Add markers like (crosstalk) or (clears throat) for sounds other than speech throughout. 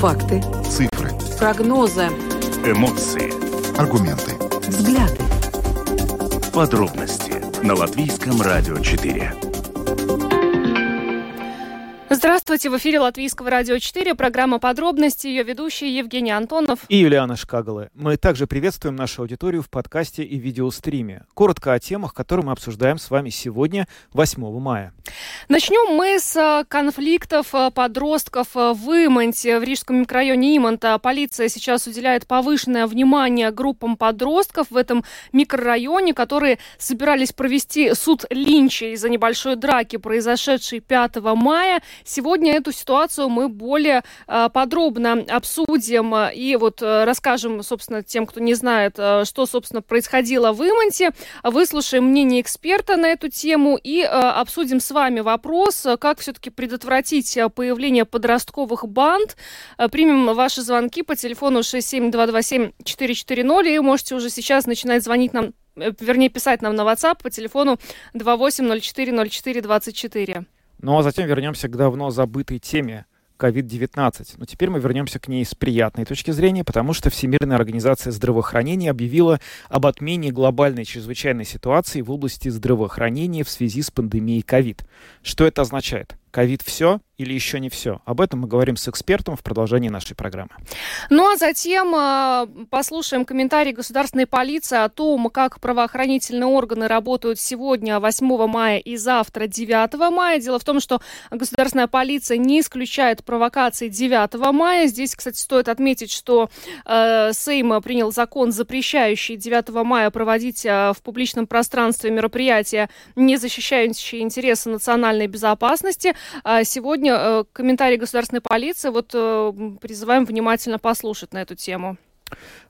Факты. Цифры. Прогнозы. Эмоции. Аргументы. Взгляды. Подробности на Латвийском радио 4. Здравствуйте, в эфире Латвийского радио 4, программа «Подробности», ее ведущий Евгений Антонов. И Юлиана Шкагала. Мы также приветствуем нашу аудиторию в подкасте и видеостриме. Коротко о темах, которые мы обсуждаем с вами сегодня, 8 мая. Начнем мы с э, конфликтов э, подростков э, в Имонте, в Рижском микрорайоне Имонта. Полиция сейчас уделяет повышенное внимание группам подростков в этом микрорайоне, которые собирались провести суд Линча из-за небольшой драки, произошедшей 5 мая. Сегодня эту ситуацию мы более э, подробно обсудим и вот э, расскажем, собственно, тем, кто не знает, э, что, собственно, происходило в Имонте. Выслушаем мнение эксперта на эту тему и обсудим с вами вопрос, как все-таки предотвратить появление подростковых банд. Примем ваши звонки по телефону 67227-440 и можете уже сейчас начинать звонить нам вернее, писать нам на WhatsApp по телефону 28040424. Ну а затем вернемся к давно забытой теме COVID-19. Но теперь мы вернемся к ней с приятной точки зрения, потому что Всемирная организация здравоохранения объявила об отмене глобальной чрезвычайной ситуации в области здравоохранения в связи с пандемией COVID. Что это означает? Ковид все или еще не все? Об этом мы говорим с экспертом в продолжении нашей программы. Ну а затем э, послушаем комментарий государственной полиции о том, как правоохранительные органы работают сегодня, 8 мая и завтра, 9 мая. Дело в том, что государственная полиция не исключает провокации 9 мая. Здесь, кстати, стоит отметить, что э, Сейм принял закон, запрещающий 9 мая проводить э, в публичном пространстве мероприятия, не защищающие интересы национальной безопасности. А сегодня э, комментарий государственной полиции. Вот э, призываем внимательно послушать на эту тему.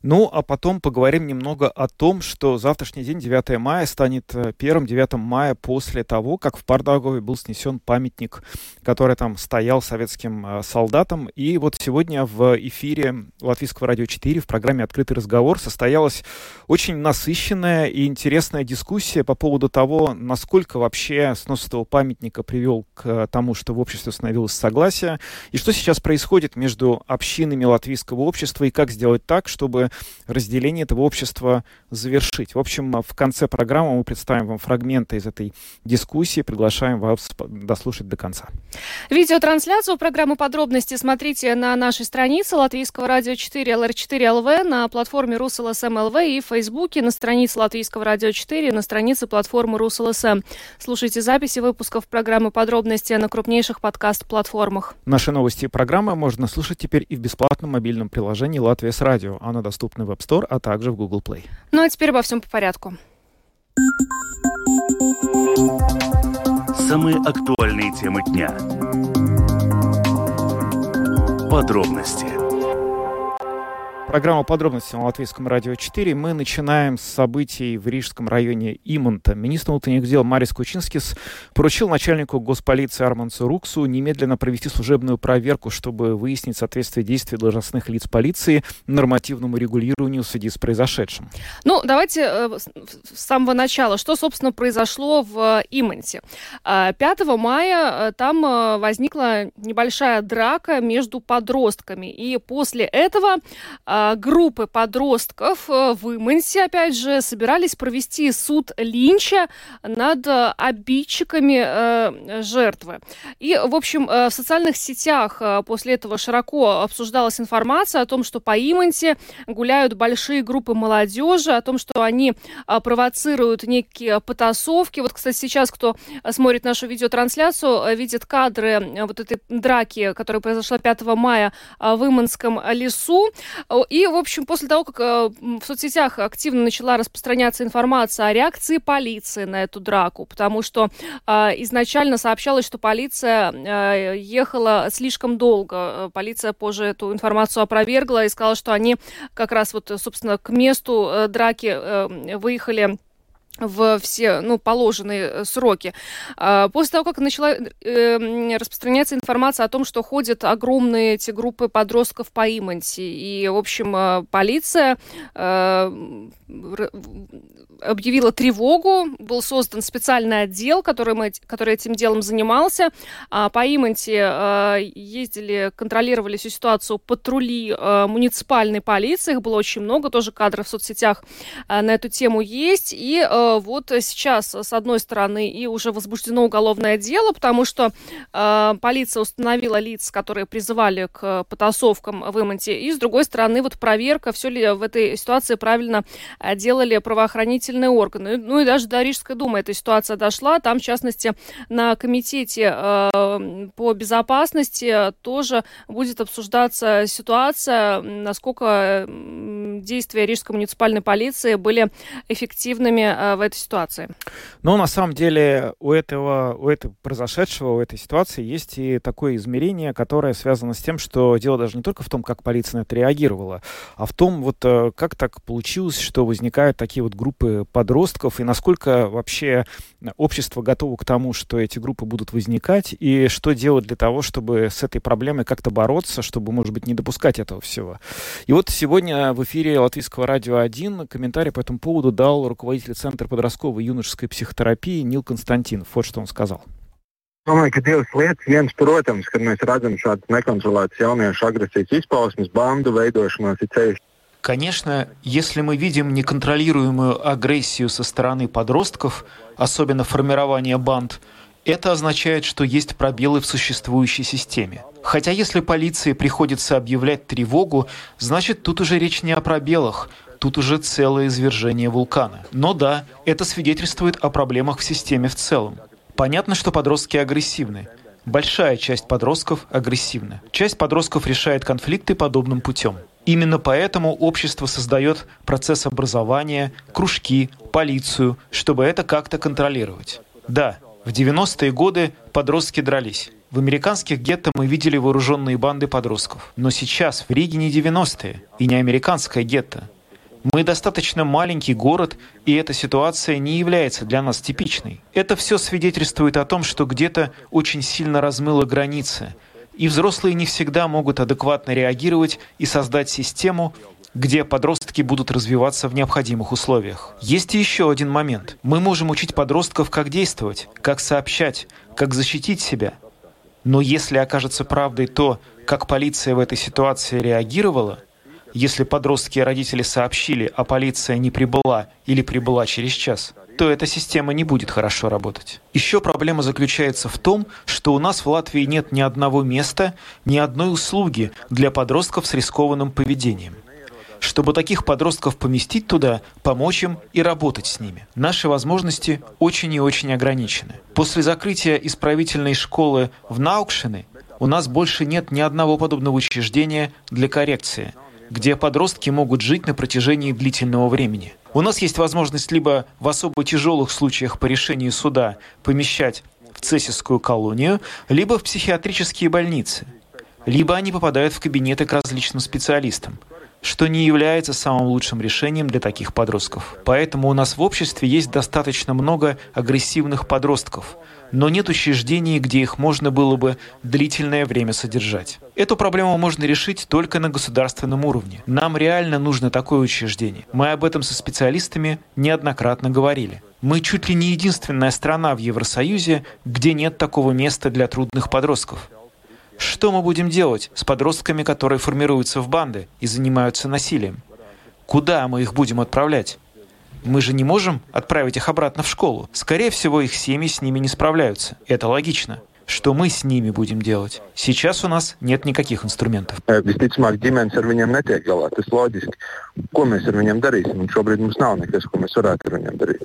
Ну, а потом поговорим немного о том, что завтрашний день, 9 мая, станет э, первым 9 мая после того, как в Пардагове был снесен памятник, который там стоял советским э, солдатам. И вот сегодня в эфире Латвийского радио 4 в программе «Открытый разговор» состоялась очень насыщенная и интересная дискуссия по поводу того, насколько вообще снос этого памятника привел к тому, что в обществе установилось согласие, и что сейчас происходит между общинами латвийского общества, и как сделать так, чтобы разделение этого общества завершить. В общем, в конце программы мы представим вам фрагменты из этой дискуссии, приглашаем вас дослушать до конца. Видеотрансляцию программы «Подробности» смотрите на нашей странице Латвийского радио 4 LR4 ЛВ, на платформе РусЛСМ ЛВ и в Фейсбуке, на странице Латвийского радио 4, на странице платформы РусЛСМ. Слушайте записи выпусков программы «Подробности» на крупнейших подкаст-платформах. Наши новости и программы можно слушать теперь и в бесплатном мобильном приложении «Латвия с радио». Оно доступно в App Store, а также в Google Play. Ну а теперь обо всем по порядку. Самые актуальные темы дня. Подробности Программа подробности на Латвийском радио 4. Мы начинаем с событий в Рижском районе Имонта. Министр внутренних дел Марис Кучинскис поручил начальнику госполиции Армансу Руксу немедленно провести служебную проверку, чтобы выяснить соответствие действий должностных лиц полиции нормативному регулированию в связи с произошедшим. Ну, давайте э, с самого начала. Что, собственно, произошло в Имонте? 5 э, мая э, там э, возникла небольшая драка между подростками. И после этого э, а, группы подростков э, в Имансе, опять же, собирались провести суд Линча над э, обидчиками э, жертвы. И, в общем, в социальных сетях после этого широко обсуждалась информация о том, что по Имансе гуляют большие группы молодежи, о том, что они провоцируют некие потасовки. Вот, кстати, сейчас, кто смотрит нашу видеотрансляцию, видит кадры вот этой драки, которая произошла 5 мая в Иманском лесу. И, в общем, после того, как э, в соцсетях активно начала распространяться информация о реакции полиции на эту драку, потому что э, изначально сообщалось, что полиция э, ехала слишком долго. Полиция позже эту информацию опровергла и сказала, что они как раз вот, собственно, к месту драки выехали в все ну, положенные э, сроки. А, после того, как начала э, распространяться информация о том, что ходят огромные эти группы подростков по Иманти, и, в общем, э, полиция объявила тревогу, был создан специальный отдел, который, мы, который этим делом занимался. А, по Иманте а, ездили, контролировали всю ситуацию патрули а, муниципальной полиции, их было очень много, тоже кадры в соцсетях на эту тему есть. И вот сейчас, с одной стороны, и уже возбуждено уголовное дело, потому что полиция установила лиц, которые призывали к потасовкам в Иманте, и с другой стороны, вот проверка, все ли в этой ситуации правильно делали правоохранительные органы. Ну и даже до Рижской думы эта ситуация дошла. Там, в частности, на комитете э, по безопасности тоже будет обсуждаться ситуация, насколько действия Рижской муниципальной полиции были эффективными э, в этой ситуации. Но на самом деле у этого, у этого произошедшего, у этой ситуации есть и такое измерение, которое связано с тем, что дело даже не только в том, как полиция на это реагировала, а в том, вот э, как так получилось, что возникают такие вот группы подростков, и насколько вообще общество готово к тому, что эти группы будут возникать, и что делать для того, чтобы с этой проблемой как-то бороться, чтобы, может быть, не допускать этого всего. И вот сегодня в эфире Латвийского радио 1 комментарий по этому поводу дал руководитель Центра подростковой и юношеской психотерапии Нил Константинов. Вот что он сказал. Domāju, ka divas lietas. Viens, protams, kad mēs redzam šādas nekontrolētas jauniešu agresijas izpausmes, bandu veidošanos, ir ceļš Конечно, если мы видим неконтролируемую агрессию со стороны подростков, особенно формирование банд, это означает, что есть пробелы в существующей системе. Хотя если полиции приходится объявлять тревогу, значит тут уже речь не о пробелах, тут уже целое извержение вулкана. Но да, это свидетельствует о проблемах в системе в целом. Понятно, что подростки агрессивны. Большая часть подростков агрессивна. Часть подростков решает конфликты подобным путем. Именно поэтому общество создает процесс образования, кружки, полицию, чтобы это как-то контролировать. Да, в 90-е годы подростки дрались. В американских гетто мы видели вооруженные банды подростков. Но сейчас в Риге не 90-е и не американское гетто. Мы достаточно маленький город, и эта ситуация не является для нас типичной. Это все свидетельствует о том, что где-то очень сильно размыло границы – и взрослые не всегда могут адекватно реагировать и создать систему, где подростки будут развиваться в необходимых условиях. Есть еще один момент. Мы можем учить подростков, как действовать, как сообщать, как защитить себя. Но если окажется правдой то, как полиция в этой ситуации реагировала, если подростки и родители сообщили, а полиция не прибыла или прибыла через час, то эта система не будет хорошо работать. Еще проблема заключается в том, что у нас в Латвии нет ни одного места, ни одной услуги для подростков с рискованным поведением чтобы таких подростков поместить туда, помочь им и работать с ними. Наши возможности очень и очень ограничены. После закрытия исправительной школы в Наукшине у нас больше нет ни одного подобного учреждения для коррекции, где подростки могут жить на протяжении длительного времени. У нас есть возможность либо в особо тяжелых случаях по решению суда помещать в цесисскую колонию, либо в психиатрические больницы. Либо они попадают в кабинеты к различным специалистам, что не является самым лучшим решением для таких подростков. Поэтому у нас в обществе есть достаточно много агрессивных подростков – но нет учреждений, где их можно было бы длительное время содержать. Эту проблему можно решить только на государственном уровне. Нам реально нужно такое учреждение. Мы об этом со специалистами неоднократно говорили. Мы чуть ли не единственная страна в Евросоюзе, где нет такого места для трудных подростков. Что мы будем делать с подростками, которые формируются в банды и занимаются насилием? Куда мы их будем отправлять? Мы же не можем отправить их обратно в школу. Скорее всего, их семьи с ними не справляются. Это логично. Что мы с ними будем делать? Сейчас у нас нет никаких инструментов. Visticamāk, ģimenes ar viņiem netiek galā. Tas loģiski. Ko mēs ar viņiem darīsim? Un šobrīd mums nav nekas, ko mēs varētu ar viņiem darīt.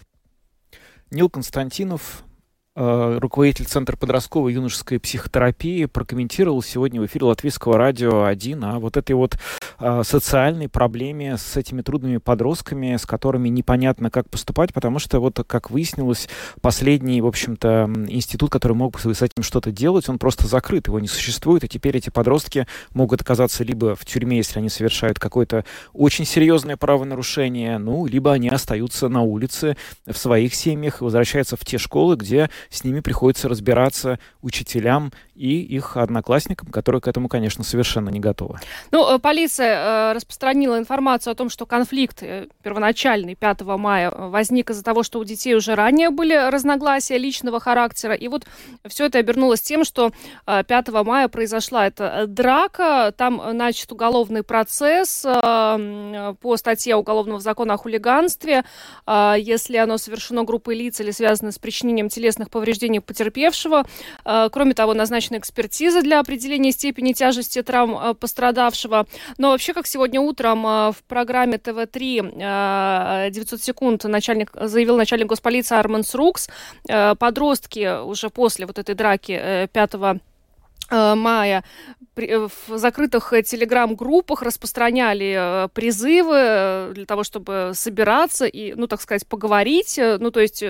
Нил Константинов, Э, руководитель Центра подростковой и юношеской психотерапии, прокомментировал сегодня в эфире Латвийского радио 1 о вот этой вот э, социальной проблеме с этими трудными подростками, с которыми непонятно, как поступать, потому что вот, как выяснилось, последний, в общем-то, институт, который мог с этим что-то делать, он просто закрыт, его не существует, и теперь эти подростки могут оказаться либо в тюрьме, если они совершают какое-то очень серьезное правонарушение, ну, либо они остаются на улице в своих семьях, возвращаются в те школы, где с ними приходится разбираться учителям и их одноклассникам, которые к этому, конечно, совершенно не готовы. Ну, полиция распространила информацию о том, что конфликт первоначальный 5 мая возник из-за того, что у детей уже ранее были разногласия личного характера. И вот все это обернулось тем, что 5 мая произошла эта драка, там начат уголовный процесс по статье Уголовного закона о хулиганстве, если оно совершено группой лиц или связано с причинением телесных повреждений потерпевшего. Кроме того, назначена экспертиза для определения степени тяжести травм пострадавшего. Но вообще, как сегодня утром в программе ТВ-3 900 секунд начальник, заявил начальник госполиции Арманс Рукс, подростки уже после вот этой драки 5 Э, мая э, в закрытых э, телеграм-группах распространяли призывы для того, чтобы собираться и, ну, так сказать, поговорить. Ну, то есть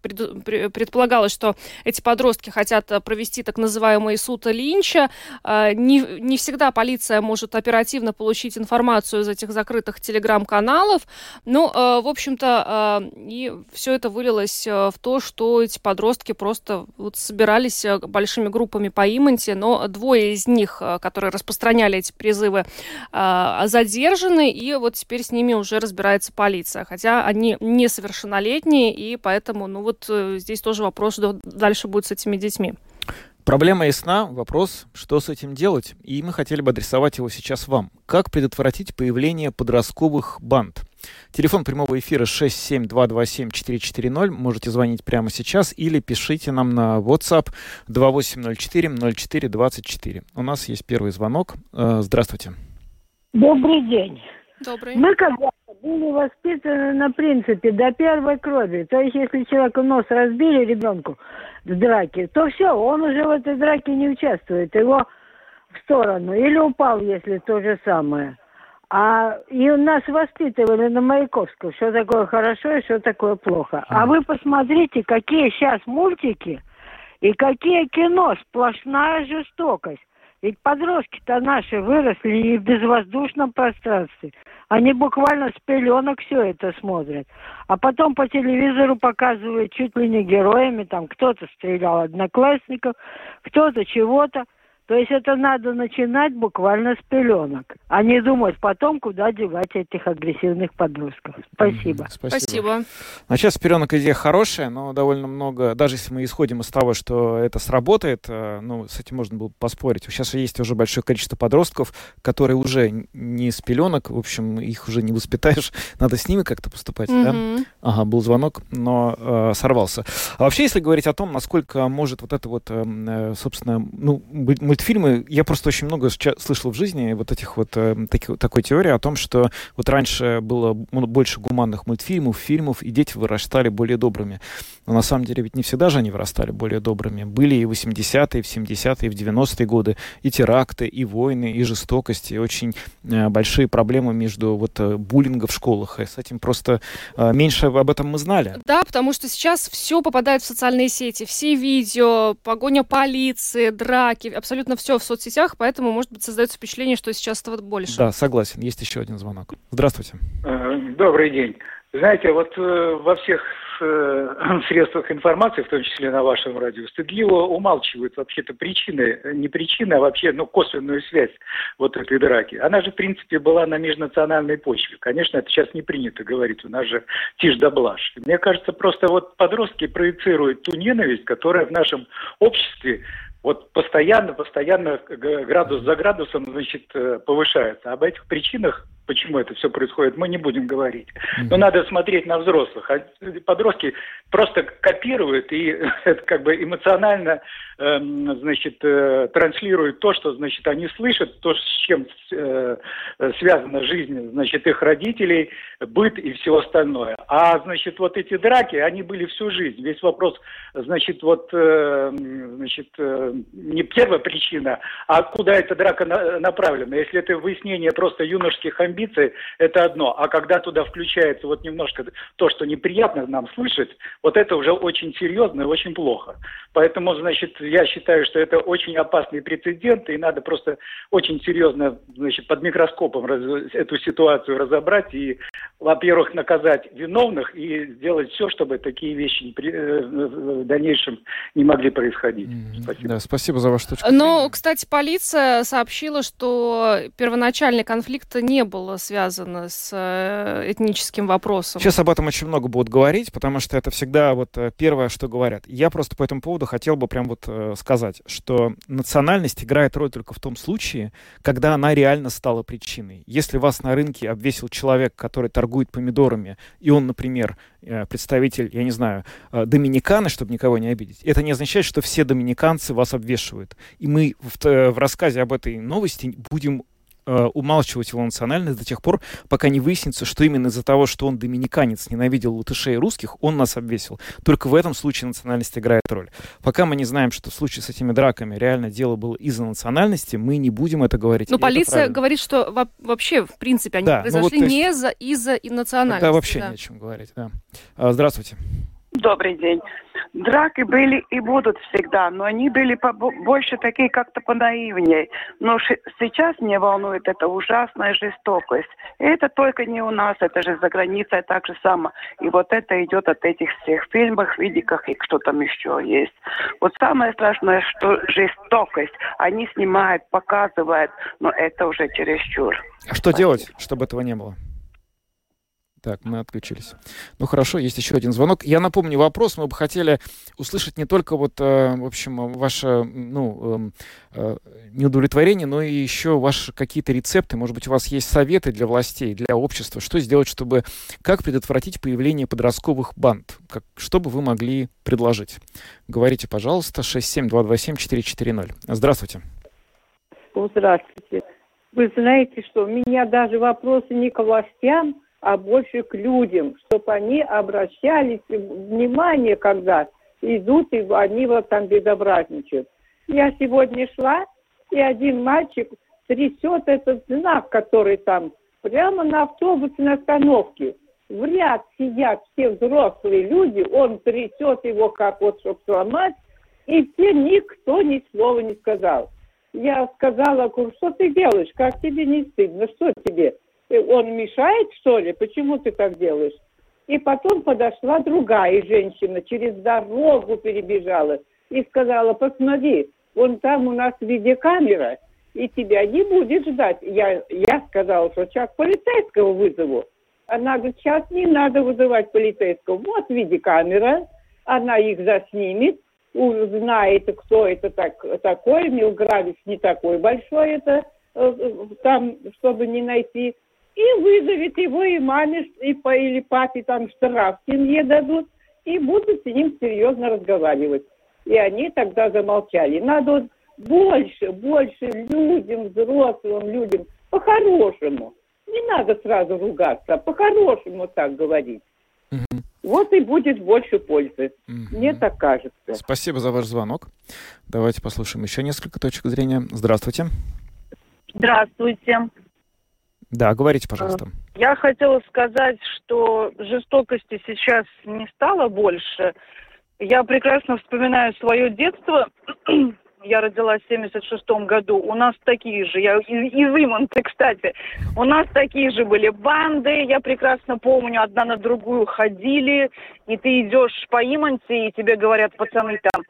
предполагалось, что эти подростки хотят э, провести так называемый суд Линча. Э, не, не всегда полиция может оперативно получить информацию из этих закрытых телеграм-каналов. Ну, э, в общем-то, и все это вылилось в то, что эти подростки просто вот собирались большими группами по Иманте, но двое из них, которые распространяли эти призывы, задержаны, и вот теперь с ними уже разбирается полиция. Хотя они несовершеннолетние, и поэтому, ну, вот э, здесь тоже вопрос, что дальше будет с этими детьми. Проблема ясна, вопрос, что с этим делать, и мы хотели бы адресовать его сейчас вам. Как предотвратить появление подростковых банд? Телефон прямого эфира 67227-440. Можете звонить прямо сейчас или пишите нам на WhatsApp 2804-0424. У нас есть первый звонок. Э, здравствуйте. Добрый день. Добрый. Мы когда были воспитаны на принципе до первой крови. То есть, если человеку нос разбили ребенку в драке, то все, он уже в этой драке не участвует. Его в сторону. Или упал, если то же самое. А и нас воспитывали на Маяковском, что такое хорошо и что такое плохо. А вы посмотрите, какие сейчас мультики и какие кино, сплошная жестокость. Ведь подростки-то наши выросли не в безвоздушном пространстве. Они буквально с пеленок все это смотрят. А потом по телевизору показывают чуть ли не героями. Там кто-то стрелял одноклассников, кто-то чего-то. То есть это надо начинать буквально с пеленок, а не думать потом, куда девать этих агрессивных подростков. Спасибо. Mm, спасибо. спасибо. А сейчас с пеленок идея хорошая, но довольно много, даже если мы исходим из того, что это сработает, э, ну, с этим можно было поспорить. Сейчас есть уже большое количество подростков, которые уже не с пеленок, в общем, их уже не воспитаешь, (laughs) надо с ними как-то поступать, mm-hmm. да? Ага, был звонок, но э, сорвался. А вообще, если говорить о том, насколько может вот это вот, эм, э, собственно, ну, быть мультфильмы, я просто очень много слышал в жизни вот этих вот э, таки, такой теории о том, что вот раньше было больше гуманных мультфильмов, фильмов, и дети вырастали более добрыми. Но на самом деле ведь не всегда же они вырастали более добрыми. Были и в 80-е, и в 70-е, и в 90-е годы и теракты, и войны, и жестокости, и очень э, большие проблемы между вот э, буллинга в школах. И с этим просто э, меньше об этом мы знали. Да, потому что сейчас все попадает в социальные сети. Все видео, погоня полиции, драки, абсолютно абсолютно все в соцсетях, поэтому, может быть, создается впечатление, что сейчас этого больше. Да, согласен. Есть еще один звонок. Здравствуйте. Э, добрый день. Знаете, вот э, во всех э, (clears throat) средствах информации, в том числе на вашем радио, стыдливо умалчивают вообще-то причины, не причины, а вообще ну, косвенную связь вот этой драки. Она же, в принципе, была на межнациональной почве. Конечно, это сейчас не принято говорить, у нас же тишь да блажь. Мне кажется, просто вот подростки проецируют ту ненависть, которая в нашем обществе вот постоянно, постоянно градус за градусом, значит, э, повышается. Об этих причинах почему это все происходит, мы не будем говорить. Но надо смотреть на взрослых. А подростки просто копируют и (laughs) это как бы эмоционально э, значит, э, транслируют то, что значит, они слышат, то, с чем э, связана жизнь значит, их родителей, быт и все остальное. А значит, вот эти драки, они были всю жизнь. Весь вопрос, значит, вот э, значит, э, не первая причина, а куда эта драка на, направлена. Если это выяснение просто юношеских амбиций, амбиции, это одно. А когда туда включается вот немножко то, что неприятно нам слышать, вот это уже очень серьезно и очень плохо. Поэтому, значит, я считаю, что это очень опасный прецедент, и надо просто очень серьезно, значит, под микроскопом раз, эту ситуацию разобрать и, во-первых, наказать виновных и сделать все, чтобы такие вещи при, э, в дальнейшем не могли происходить. Mm-hmm. Спасибо. Да, спасибо за вашу точку Но, кстати, полиция сообщила, что первоначальный конфликт не был связан с э, этническим вопросом. Сейчас об этом очень много будут говорить, потому что это всегда вот э, первое, что говорят. Я просто по этому поводу хотел бы прям вот э, сказать, что национальность играет роль только в том случае, когда она реально стала причиной. Если вас на рынке обвесил человек, который торгует помидорами, и он, например, представитель, я не знаю, доминиканы, чтобы никого не обидеть, это не означает, что все доминиканцы вас обвешивают. И мы в, в рассказе об этой новости будем э, умалчивать его национальность до тех пор, пока не выяснится, что именно из-за того, что он доминиканец, ненавидел латышей и русских, он нас обвесил. Только в этом случае национальность играет роль. Пока мы не знаем, что в случае с этими драками реально дело было из-за национальности, мы не будем это говорить. Но полиция говорит, что вообще, в принципе, они да, ну произошли ну вот, не из-за из национальности. Тогда вообще да. не о чем говорить. Да. А, здравствуйте. Добрый день. Драки были и будут всегда, но они были больше такие как-то понаивнее. Но сейчас мне волнует эта ужасная жестокость. И это только не у нас, это же за границей так же само. И вот это идет от этих всех фильмов, видиках и что там еще есть. Вот самое страшное, что жестокость. Они снимают, показывают, но это уже чересчур. А что Спасибо. делать, чтобы этого не было? Так, мы отключились. Ну хорошо, есть еще один звонок. Я напомню вопрос. Мы бы хотели услышать не только вот, э, в общем, ваше ну, э, неудовлетворение, но и еще ваши какие-то рецепты. Может быть, у вас есть советы для властей, для общества, что сделать, чтобы как предотвратить появление подростковых банд? Как, что бы вы могли предложить? Говорите, пожалуйста, 67227-440. Здравствуйте. Здравствуйте. Вы знаете, что у меня даже вопросы не к властям, а больше к людям, чтобы они обращались внимание, когда идут, и они вот там безобразничают. Я сегодня шла, и один мальчик трясет этот знак, который там, прямо на автобусной остановке. В ряд сидят все взрослые люди, он трясет его, как вот, чтобы сломать, и все никто ни слова не сказал. Я сказала, что ты делаешь, как тебе не стыдно, что тебе? Он мешает, что ли? Почему ты так делаешь? И потом подошла другая женщина, через дорогу перебежала и сказала, посмотри, вон там у нас видеокамера, и тебя не будет ждать. Я, я сказала, что сейчас полицейского вызову. Она говорит, сейчас не надо вызывать полицейского. Вот видеокамера, она их заснимет, узнает, кто это так, такой, Милгравис не такой большой это, э, э, там, чтобы не найти и вызовет его и маме, и по, или папе там штраф семье дадут, и будут с ним серьезно разговаривать. И они тогда замолчали. Надо больше, больше людям, взрослым людям, по-хорошему. Не надо сразу ругаться, а по-хорошему так говорить. Угу. Вот и будет больше пользы. Угу. Мне так кажется. Спасибо за ваш звонок. Давайте послушаем еще несколько точек зрения. Здравствуйте. Здравствуйте. Да, говорите, пожалуйста. Э, я хотела сказать, что жестокости сейчас не стало больше. Я прекрасно вспоминаю свое детство. (clears throat) Я родилась в 76 году. У нас такие же, я из, из Иманта, кстати, у нас такие же были банды. Я прекрасно помню, одна на другую ходили, и ты идешь по Иманте, и тебе говорят пацаны там,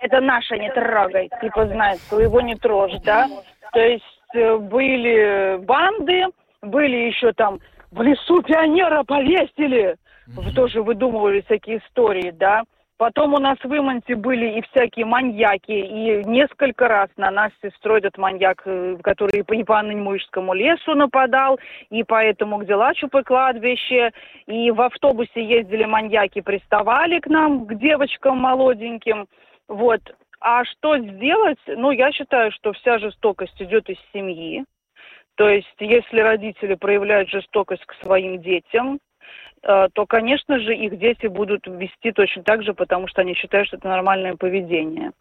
это наше, не трогай. Типа, знаешь, своего не трожь, да? То есть были банды, были еще там в лесу пионера повесили, mm-hmm. тоже выдумывали всякие истории, да. Потом у нас в Иманте были и всякие маньяки, и несколько раз на нас с сестрой этот маньяк, э, который и по Анненмуйскому лесу нападал, и по этому где Лачупы кладбище, и в автобусе ездили маньяки, приставали к нам, к девочкам молоденьким. Вот. А что сделать? Ну, я считаю, что вся жестокость идет из семьи. То есть, если родители проявляют жестокость к своим детям, э, то, конечно же, их дети будут вести точно так же, потому что они считают, что это нормальное поведение.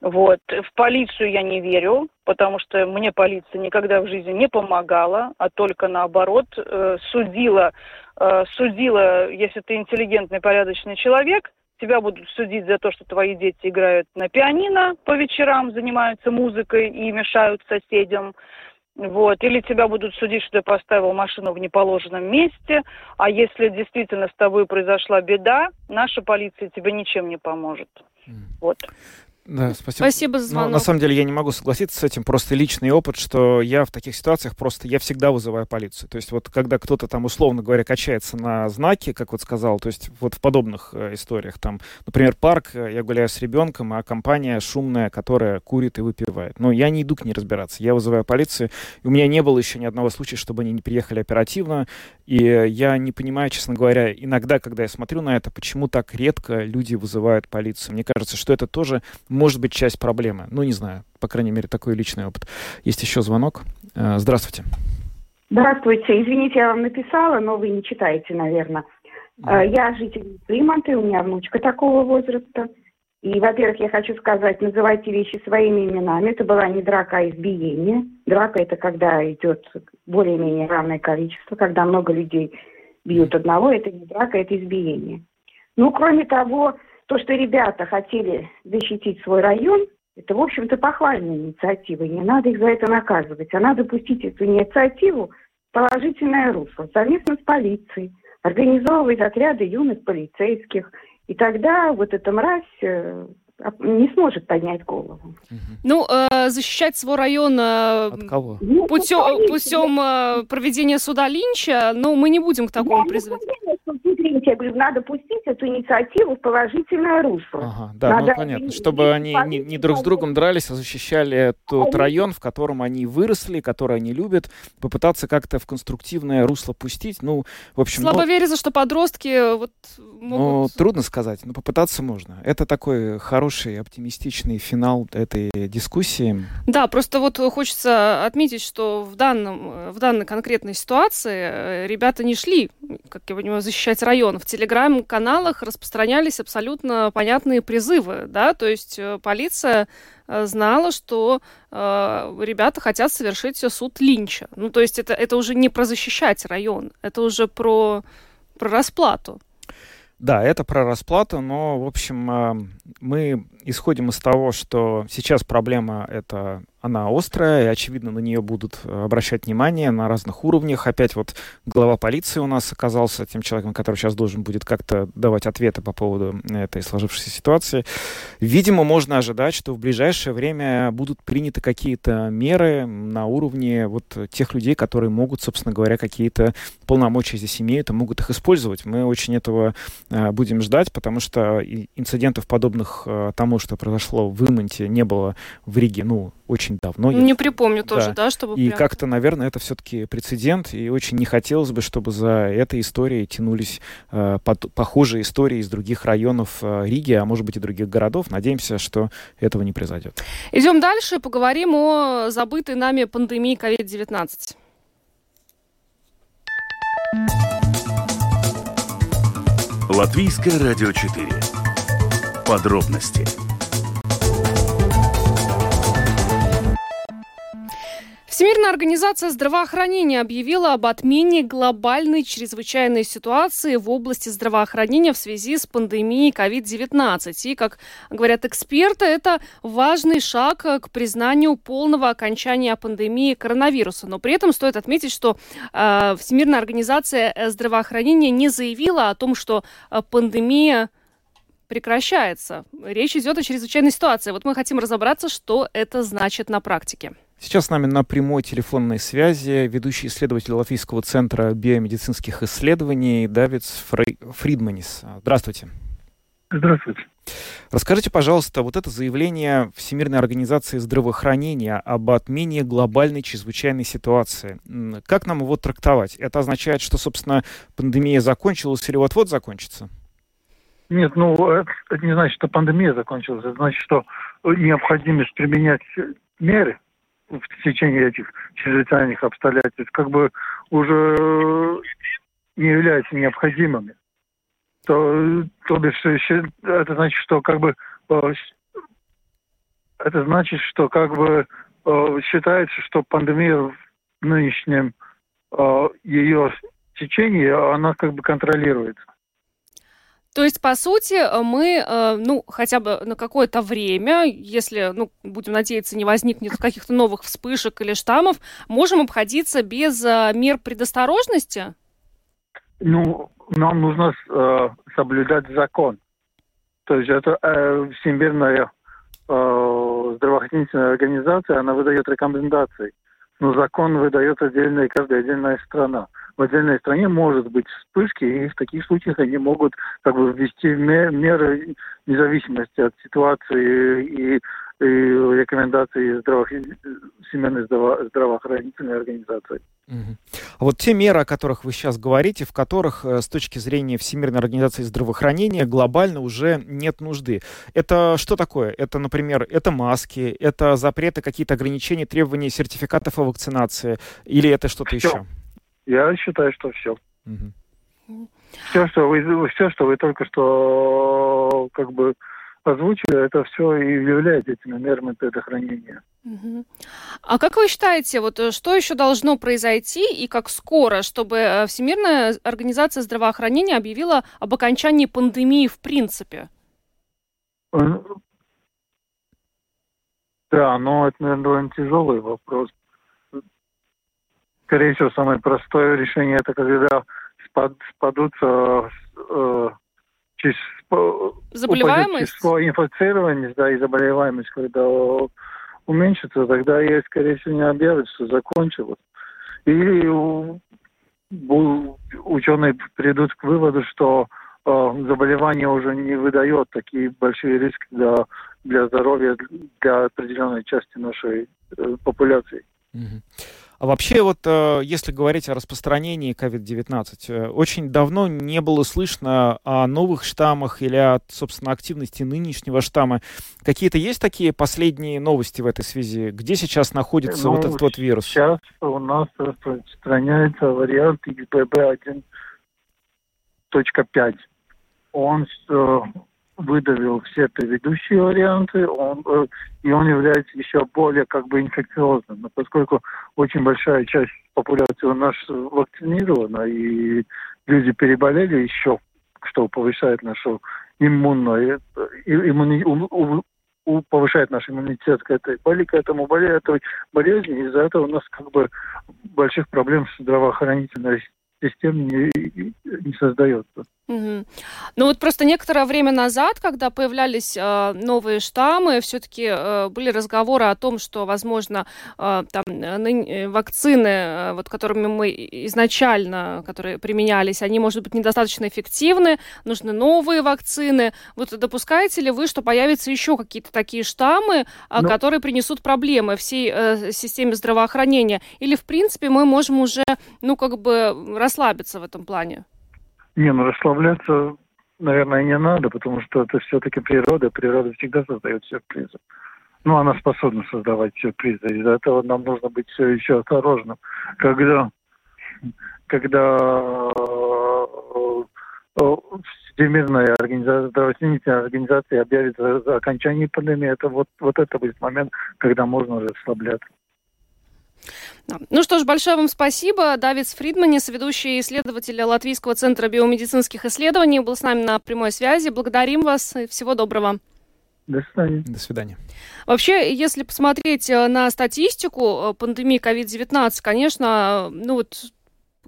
Вот. В полицию я не верю, потому что мне полиция никогда в жизни не помогала, а только наоборот э, судила, э, судила, если ты интеллигентный, порядочный человек, тебя будут судить за то, что твои дети играют на пианино по вечерам, занимаются музыкой и мешают соседям. Вот. Или тебя будут судить, что ты поставил машину в неположенном месте. А если действительно с тобой произошла беда, наша полиция тебе ничем не поможет. Вот. Да, спасибо. Спасибо за Но звонок. на самом деле я не могу согласиться с этим, просто личный опыт, что я в таких ситуациях просто, я всегда вызываю полицию. То есть вот когда кто-то там, условно говоря, качается на знаке, как вот сказал, то есть вот в подобных э, историях, там, например, парк, э, я гуляю с ребенком, а компания шумная, которая курит и выпивает. Но я не иду к ней разбираться, я вызываю полицию. И у меня не было еще ни одного случая, чтобы они не приехали оперативно. И я не понимаю, честно говоря, иногда, когда я смотрю на это, почему так редко люди вызывают полицию. Мне кажется, что это тоже может быть часть проблемы. Ну, не знаю, по крайней мере, такой личный опыт. Есть еще звонок. Э, Здравствуйте. Здравствуйте. Извините, я вам написала, но вы не читаете, наверное. Э, Я житель Фримонта, у меня внучка такого возраста. И, во-первых, я хочу сказать, называйте вещи своими именами. Это была не драка, а избиение. Драка – это когда идет более-менее равное количество, когда много людей бьют одного. Это не драка, это избиение. Ну, кроме того, то, что ребята хотели защитить свой район, это, в общем-то, похвальная инициатива. и Не надо их за это наказывать, а надо пустить эту инициативу в положительное русло, совместно с полицией, организовывать отряды юных полицейских. И тогда вот эта мразь э, не сможет поднять голову. Ну, э, защищать свой район э, От кого? Ну, путем, путем э, проведения суда Линча, но мы не будем к такому призывать. Я говорю, надо пустить эту инициативу в положительное русло. Ага, да, Надо ну понятно. Чтобы они не, не друг с другом дрались, а защищали тот район, в котором они выросли, который они любят, попытаться как-то в конструктивное русло пустить. Ну, в общем, ну, Слабо верится, что подростки э, вот ну, могут... трудно сказать, но попытаться можно. Это такой хороший, оптимистичный финал этой дискуссии. Да, просто вот хочется отметить, что в, данном, э, в данной конкретной ситуации э, ребята не шли, как я понимаю, защищать район. В телеграм-каналах распространялись абсолютно понятные призывы, да, то есть э, полиция э, знала, что э, ребята хотят совершить суд Линча. Ну, то есть это, это уже не про защищать район, это уже про, про расплату. Да, это про расплату, но, в общем, э, мы исходим из того, что сейчас проблема это она острая, и, очевидно, на нее будут э, обращать внимание на разных уровнях. Опять вот глава полиции у нас оказался тем человеком, который сейчас должен будет как-то давать ответы по поводу этой сложившейся ситуации. Видимо, можно ожидать, что в ближайшее время будут приняты какие-то меры на уровне вот тех людей, которые могут, собственно говоря, какие-то полномочия здесь имеют и могут их использовать. Мы очень этого э, будем ждать, потому что инцидентов, подобных э, тому, что произошло в Имонте, не было в Риге, ну, очень давно. Я Не припомню тоже, Да. да, чтобы и прям- как-то, наверное, это все-таки прецедент, и очень не хотелось бы, чтобы за этой историей тянулись э, под- похожие истории из других районов э, Риги, а может быть и других городов. Надеемся, что этого не произойдет. Идем дальше, поговорим о забытой нами пандемии COVID-19. Латвийское радио 4. Подробности Всемирная организация здравоохранения объявила об отмене глобальной чрезвычайной ситуации в области здравоохранения в связи с пандемией COVID-19. И, как говорят эксперты, это важный шаг э, к признанию полного окончания пандемии коронавируса. Но при этом стоит отметить, что э, Всемирная организация э, здравоохранения не заявила о том, что э, пандемия прекращается. Речь идет о чрезвычайной ситуации. Вот мы хотим разобраться, что это значит на практике. Сейчас с нами на прямой телефонной связи ведущий исследователь Латвийского центра биомедицинских исследований Давидс Фрей- Фридманис. Здравствуйте. Здравствуйте. Расскажите, пожалуйста, вот это заявление Всемирной организации здравоохранения об отмене глобальной чрезвычайной ситуации. Как нам его трактовать? Это означает, что, собственно, пандемия закончилась или вот-вот закончится? Нет, ну это, не значит, что пандемия закончилась. Это значит, что необходимость применять меры в течение этих чрезвычайных обстоятельств как бы уже не являются необходимыми. То, то бишь, это значит, что как бы э, это значит, что как бы э, считается, что пандемия в нынешнем э, ее течении, она как бы контролируется. То есть, по сути, э, мы, э, ну, хотя бы на какое-то время, если, ну, будем надеяться, не возникнет каких-то новых вспышек или штаммов, можем обходиться без э, мер предосторожности? Ну, нам нужно э, соблюдать закон. То есть это э, Всемирная э, здравоохранительная организация, она выдает рекомендации. Но закон выдает отдельная, каждая отдельная страна в отдельной стране может быть вспышки, и в таких случаях они могут как бы ввести меры независимости от ситуации и, и рекомендаций здраво... Всемирной здраво... здравоохранительной организации. А вот те меры, о которых вы сейчас говорите, в которых э, с точки зрения Всемирной организации здравоохранения глобально уже нет нужды. Это что такое? Это, например, это маски, это запреты, какие-то ограничения, требования сертификатов о вакцинации, или это что-то еще? Я считаю, что все. Угу. Все, что вы, все, что вы только что как бы озвучили, это все и является этими мерами предохранения. Угу. А как вы считаете, вот э, что еще должно произойти и как скоро, чтобы э, Всемирная организация здравоохранения объявила об окончании пандемии в принципе? Да, но это, наверное, довольно тяжелый вопрос, скорее всего, самое простое решение это когда спад, спадут э, э, число, заболеваемость? число инфицированных, да, и заболеваемость, когда уменьшится, тогда я, скорее всего, не объявят, что закончилось. Или ученые придут к выводу, что э, заболевание уже не выдает такие большие риски для, для здоровья для определенной части нашей э, популяции. Mm-hmm. А вообще вот, э, если говорить о распространении COVID-19, э, очень давно не было слышно о новых штаммах или о, собственно, активности нынешнего штамма. Какие-то есть такие последние новости в этой связи? Где сейчас находится ну, вот этот вот вирус? Сейчас у нас распространяется вариант XBB1.5. Он э, выдавил все предыдущие варианты, он, э, и он является еще более как бы инфекциозным. Но поскольку очень большая часть популяции у нас вакцинирована, и люди переболели еще, что повышает нашу иммунную, иммуни, у, у, повышает наш иммунитет к этой, к этому этой болезни, из-за этого у нас как бы больших проблем с здравоохранительной системой не, не создается. Угу. Ну вот просто некоторое время назад, когда появлялись э, новые штаммы, все-таки э, были разговоры о том, что, возможно, э, там ны- э, вакцины, э, вот которыми мы изначально, которые применялись, они, может быть, недостаточно эффективны, нужны новые вакцины. Вот допускаете ли вы, что появятся еще какие-то такие штаммы, э, ну... которые принесут проблемы всей э, системе здравоохранения? Или, в принципе, мы можем уже, ну, как бы расслабиться в этом плане? Не, ну расслабляться, наверное, не надо, потому что это все-таки природа. Природа всегда создает сюрпризы. Ну, она способна создавать сюрпризы. Из-за этого нам нужно быть все еще осторожным. Когда, когда э, Всемирная организация, здравоохранительная организация объявит за окончание пандемии, это вот, вот это будет момент, когда можно расслабляться. Ну что ж, большое вам спасибо. Давид Фридманис, ведущий исследователь Латвийского центра биомедицинских исследований, был с нами на прямой связи. Благодарим вас и всего доброго. До свидания. До свидания. Вообще, если посмотреть э, на статистику э, пандемии COVID-19, конечно, ну вот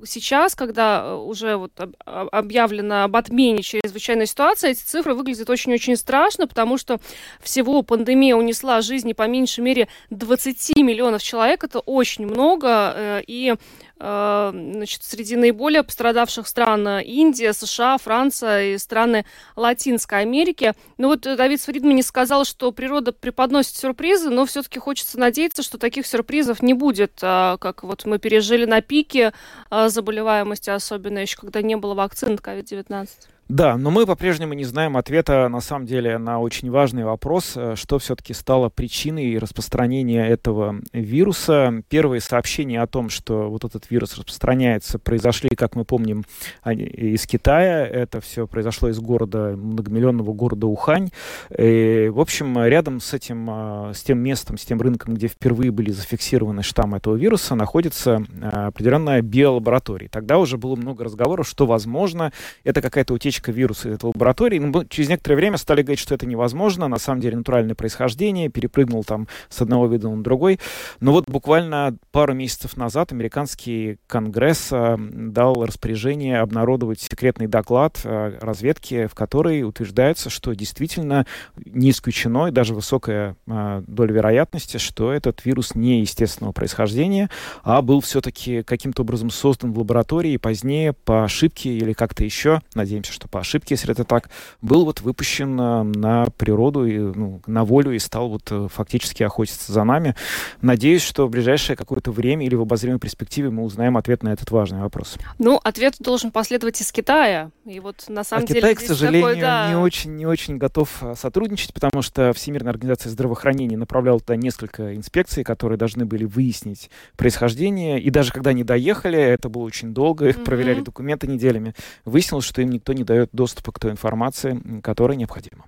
сейчас, когда э, уже вот объявлено об отмене чрезвычайной ситуации, эти цифры выглядят очень-очень страшно, потому что всего пандемия унесла жизни по меньшей мере 20 миллионов человек. Это очень много. Э, и значит, среди наиболее пострадавших стран э, Индия, США, Франция и страны Латинской Америки. Ну вот э, Давид Фридмани сказал, что природа преподносит сюрпризы, но все-таки хочется надеяться, что таких сюрпризов не будет, как вот мы пережили на пике заболеваемости, особенно еще когда не было вакцин от COVID-19. Да, но мы по-прежнему не знаем ответа, на самом деле, на очень важный вопрос, э, что все-таки стало причиной распространения этого вируса. Первые сообщения о том, что вот этот вирус распространяется, произошли, как мы помним, из Китая. Это все произошло из города, многомиллионного города Ухань. И, в общем, рядом с этим, э, с тем местом, с тем рынком, где впервые были зафиксированы штаммы этого вируса, находится э, определенная биолаборатория. Тогда уже было много разговоров, что, возможно, это какая-то утечка утечка вируса этой лаборатории. Но через некоторое время стали говорить, что это невозможно, на самом деле натуральное происхождение, перепрыгнул там с одного вида на другой. Но вот буквально пару месяцев назад американский конгресс дал распоряжение обнародовать секретный доклад разведки, в которой утверждается, что действительно не исключено и даже высокая доля вероятности, что этот вирус не естественного происхождения, а был все-таки каким-то образом создан в лаборатории позднее по ошибке или как-то еще, надеемся, что по ошибке, если это так, был вот выпущен на природу, и, ну, на волю и стал вот э, фактически охотиться за нами. Надеюсь, что в ближайшее какое-то время или в обозримой перспективе мы узнаем ответ на этот важный вопрос. Ну, ответ должен последовать из Китая. И вот на самом а деле Китай, к сожалению, такой, да... не очень, не очень готов э, сотрудничать, потому что Всемирная организация здравоохранения направляла туда несколько инспекций, которые должны были выяснить происхождение. И даже когда они доехали, это было очень долго, их mm-hmm. проверяли документы неделями, выяснилось, что им никто не дает доступа к той информации, которая необходима.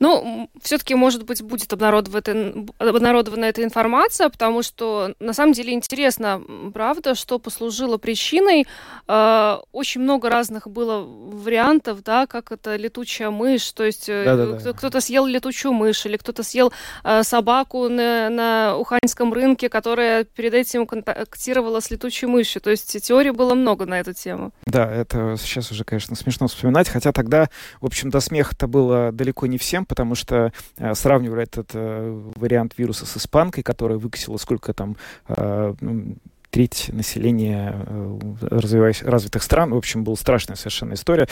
Ну, все-таки, может быть, будет обнародована, обнародована эта информация, потому что, на самом деле, интересно, правда, что послужило причиной. Э, очень много разных было вариантов, да, как это летучая мышь, то есть э, кто-то съел летучую мышь, или кто-то съел э, собаку на, на Уханьском рынке, которая перед этим контактировала с летучей мышью. То есть теорий было много на эту тему. Да, это сейчас уже, конечно, смешно вспоминать, хотя тогда, в общем, до смеха-то было далеко не всем, потому что э, сравнивали этот э, вариант вируса с испанкой, которая выкосила сколько там э, ну, треть населения э, развитых стран. В общем, была страшная совершенно история.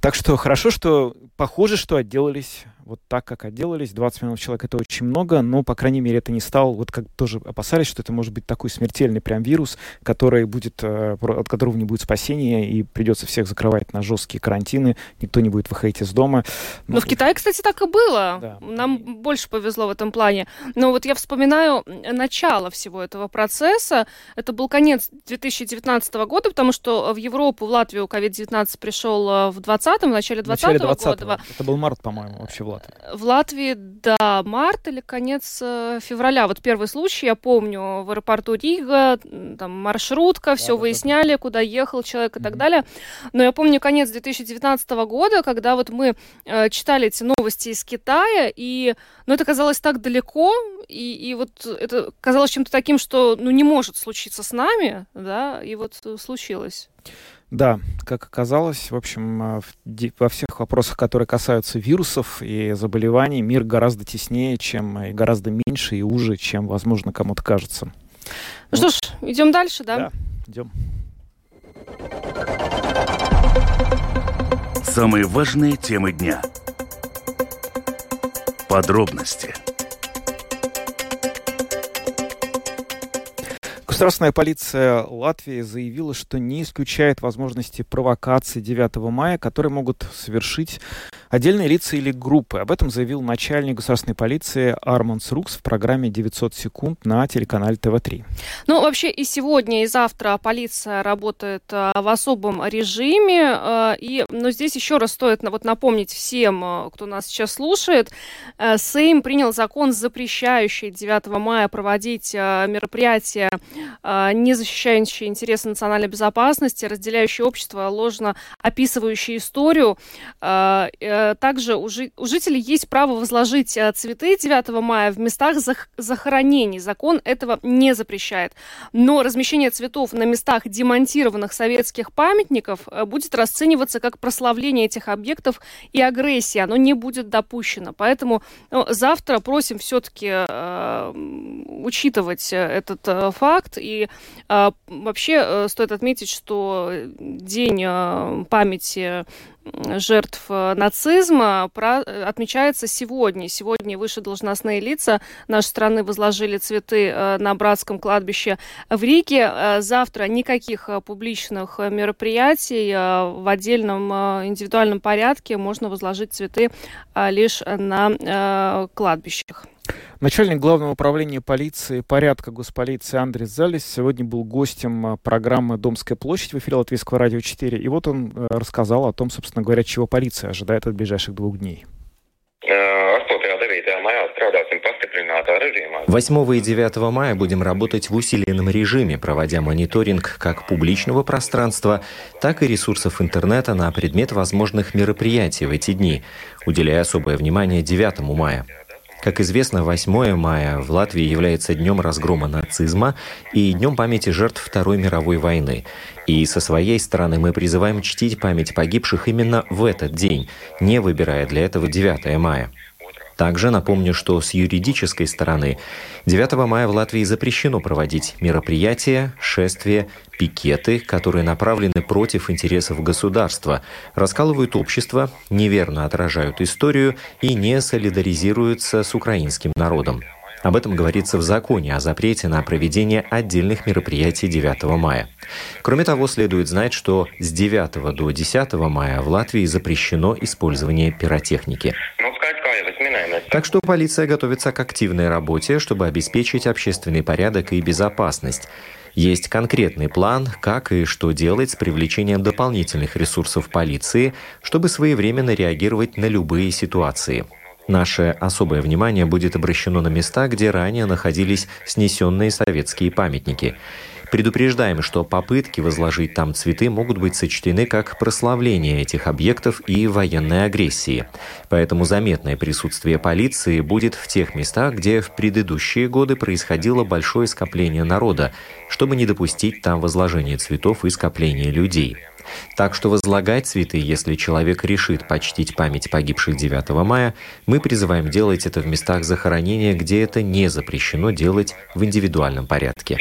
Так что хорошо, что похоже, что отделались вот так, как отделались. 20 миллионов человек — это очень много, но, по крайней мере, это не стал, вот как тоже опасались, что это может быть такой смертельный прям вирус, который будет, э, от которого не будет спасения, и придется всех закрывать на жесткие карантины, никто не будет выходить из дома. Но, но в Китае, кстати, так и было. Да. Нам больше повезло в этом плане. Но вот я вспоминаю начало всего этого процесса. Это был конец 2019 года, потому что в Европу, в Латвию COVID-19 пришел э, в 20 в начале 2020 года. Это был март, по-моему, вообще в Латвии? В Латвии, да, март или конец э, февраля. Вот первый случай, я помню, в аэропорту Рига, там маршрутка, да, все да, выясняли, да. куда ехал человек и mm-hmm. так далее. Но я помню конец 2019 года, когда вот мы э, читали эти новости из Китая, и, ну, это казалось так далеко, и, и вот это казалось чем-то таким, что, ну, не может случиться с нами, да, и вот случилось. Да, как оказалось, в общем, а, во всех вопросах, которые касаются вирусов и заболеваний, мир гораздо теснее, чем и гораздо меньше и уже, чем, возможно, кому-то кажется. Ну что ж, идем дальше, да? Да, идем. Самые важные темы дня. Подробности. Государственная полиция Латвии заявила, что не исключает возможности провокации 9 мая, которые могут совершить отдельные лица или группы. Об этом заявил начальник государственной полиции Арманс Рукс в программе «900 секунд» на телеканале ТВ-3. Ну, вообще и сегодня, и завтра полиция работает а, в особом режиме. А, и, но здесь еще раз стоит вот напомнить всем, а, кто нас сейчас слушает, Сейм принял закон, запрещающий 9 мая проводить мероприятия, не защищающие интересы национальной безопасности, разделяющие общество, ложно описывающие историю Э, также у, жи- у жителей есть право возложить э, цветы 9 мая в местах зах- захоронений. Закон этого не запрещает. Но размещение цветов на местах демонтированных советских памятников э, будет расцениваться как прославление этих объектов и агрессия. Оно не будет допущено. Поэтому ну, завтра просим все-таки э, учитывать этот факт. И э, вообще э, стоит отметить, что День э, памяти жертв э, нацизма отмечается сегодня. Сегодня высшие должностные лица нашей страны возложили цветы э, на братском кладбище в Риге. Э, завтра никаких публичных мероприятий в отдельном индивидуальном порядке можно возложить цветы лишь на кладбищах. Начальник главного управления полиции порядка госполиции Андрей Залис сегодня был гостем программы «Домская площадь» в эфире Латвийского радио 4. И вот он э, рассказал о том, собственно говоря, чего полиция ожидает от ближайших двух дней. 8. 8 и 9 мая будем работать в усиленном режиме, проводя мониторинг как публичного пространства, так и ресурсов интернета на предмет возможных мероприятий в эти дни, уделяя особое внимание 9 мая. Как известно, 8 мая в Латвии является днем разгрома нацизма и днем памяти жертв Второй мировой войны. И со своей стороны мы призываем чтить память погибших именно в этот день, не выбирая для этого 9 мая. Также напомню, что с юридической стороны 9 мая в Латвии запрещено проводить мероприятия, шествия, пикеты, которые направлены против интересов государства, раскалывают общество, неверно отражают историю и не солидаризируются с украинским народом. Об этом говорится в законе о запрете на проведение отдельных мероприятий 9 мая. Кроме того, следует знать, что с 9 до 10 мая в Латвии запрещено использование пиротехники. Так что полиция готовится к активной работе, чтобы обеспечить общественный порядок и безопасность. Есть конкретный план, как и что делать с привлечением дополнительных ресурсов полиции, чтобы своевременно реагировать на любые ситуации. Наше особое внимание будет обращено на места, где ранее находились снесенные советские памятники. Предупреждаем, что попытки возложить там цветы могут быть сочтены как прославление этих объектов и военной агрессии. Поэтому заметное присутствие полиции будет в тех местах, где в предыдущие годы происходило большое скопление народа, чтобы не допустить там возложения цветов и скопления людей. Так что возлагать цветы, если человек решит почтить память погибших 9 мая, мы призываем делать это в местах захоронения, где это не запрещено делать в индивидуальном порядке.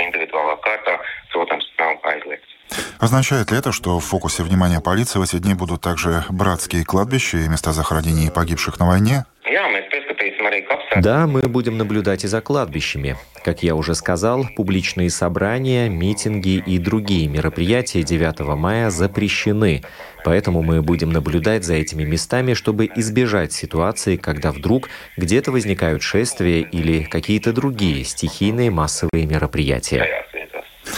Означает ли это, что в фокусе внимания полиции в эти дни будут также братские кладбища и места захоронений погибших на войне? Да, мы будем наблюдать и за кладбищами. Как я уже сказал, публичные собрания, митинги и другие мероприятия 9 мая запрещены. Поэтому мы будем наблюдать за этими местами, чтобы избежать ситуации, когда вдруг где-то возникают шествия или какие-то другие стихийные массовые мероприятия.